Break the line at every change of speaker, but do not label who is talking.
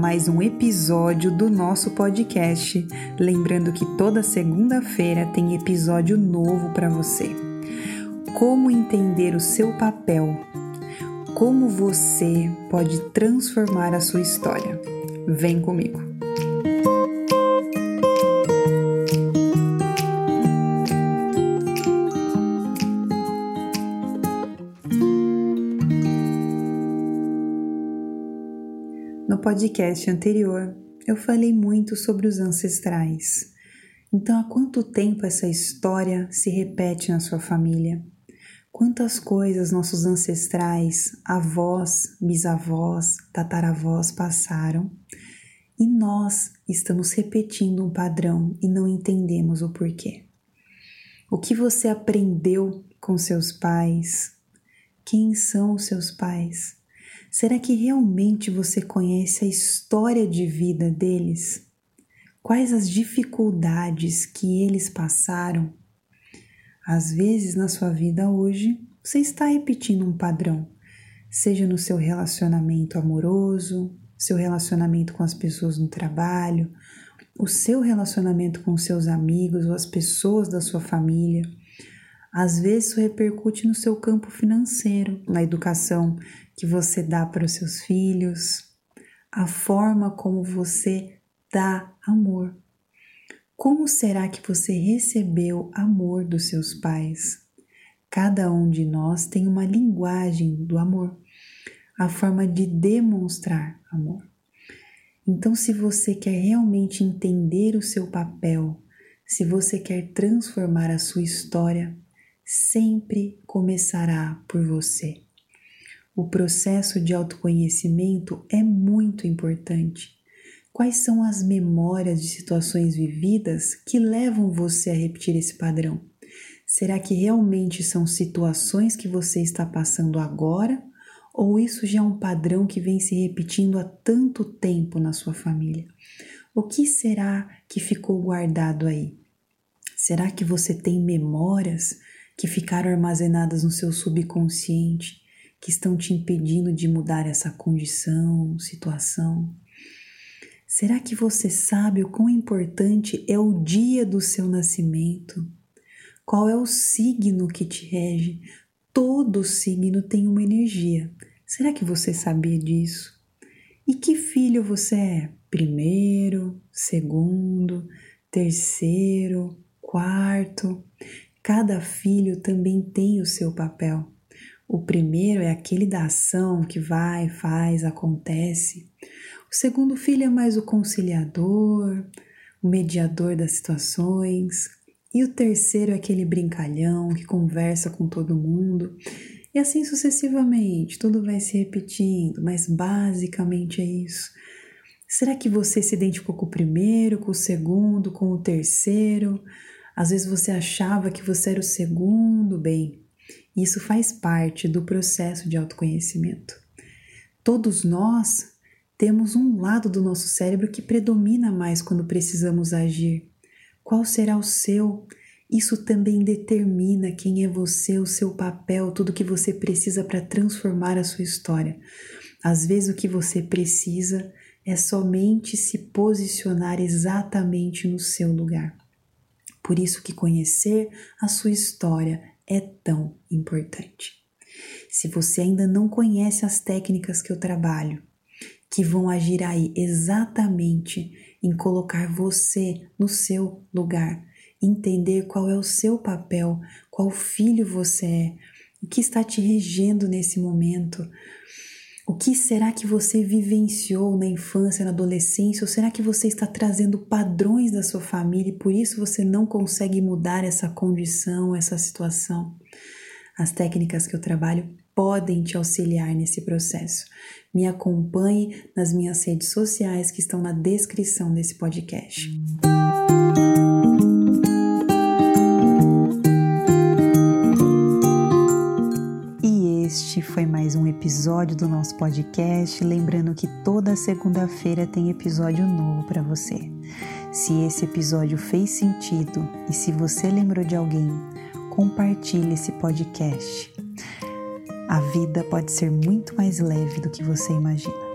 mais um episódio do nosso podcast. Lembrando que toda segunda-feira tem episódio novo para você. Como entender o seu papel? Como você pode transformar a sua história? Vem comigo. Podcast anterior, eu falei muito sobre os ancestrais. Então, há quanto tempo essa história se repete na sua família? Quantas coisas nossos ancestrais, avós, bisavós, tataravós passaram e nós estamos repetindo um padrão e não entendemos o porquê? O que você aprendeu com seus pais? Quem são os seus pais? Será que realmente você conhece a história de vida deles? Quais as dificuldades que eles passaram? Às vezes na sua vida hoje, você está repetindo um padrão, seja no seu relacionamento amoroso, seu relacionamento com as pessoas no trabalho, o seu relacionamento com seus amigos ou as pessoas da sua família. Às vezes isso repercute no seu campo financeiro, na educação que você dá para os seus filhos, a forma como você dá amor. Como será que você recebeu amor dos seus pais? Cada um de nós tem uma linguagem do amor, a forma de demonstrar amor. Então, se você quer realmente entender o seu papel, se você quer transformar a sua história, sempre começará por você. O processo de autoconhecimento é muito importante. Quais são as memórias de situações vividas que levam você a repetir esse padrão? Será que realmente são situações que você está passando agora? Ou isso já é um padrão que vem se repetindo há tanto tempo na sua família? O que será que ficou guardado aí? Será que você tem memórias que ficaram armazenadas no seu subconsciente, que estão te impedindo de mudar essa condição, situação? Será que você sabe o quão importante é o dia do seu nascimento? Qual é o signo que te rege? Todo signo tem uma energia. Será que você sabia disso? E que filho você é? Primeiro, segundo, terceiro, quarto? Cada filho também tem o seu papel. O primeiro é aquele da ação que vai, faz, acontece. O segundo filho é mais o conciliador, o mediador das situações. E o terceiro é aquele brincalhão que conversa com todo mundo. E assim sucessivamente, tudo vai se repetindo, mas basicamente é isso. Será que você se identificou com o primeiro, com o segundo, com o terceiro? Às vezes você achava que você era o segundo bem. Isso faz parte do processo de autoconhecimento. Todos nós temos um lado do nosso cérebro que predomina mais quando precisamos agir. Qual será o seu? Isso também determina quem é você, o seu papel, tudo que você precisa para transformar a sua história. Às vezes o que você precisa é somente se posicionar exatamente no seu lugar. Por isso que conhecer a sua história é tão importante. Se você ainda não conhece as técnicas que eu trabalho, que vão agir aí exatamente em colocar você no seu lugar, entender qual é o seu papel, qual filho você é, o que está te regendo nesse momento, o que será que você vivenciou na infância, na adolescência? Ou será que você está trazendo padrões da sua família e por isso você não consegue mudar essa condição, essa situação? As técnicas que eu trabalho podem te auxiliar nesse processo. Me acompanhe nas minhas redes sociais que estão na descrição desse podcast. Este episódio do nosso podcast. Lembrando que toda segunda-feira tem episódio novo para você. Se esse episódio fez sentido e se você lembrou de alguém, compartilhe esse podcast. A vida pode ser muito mais leve do que você imagina.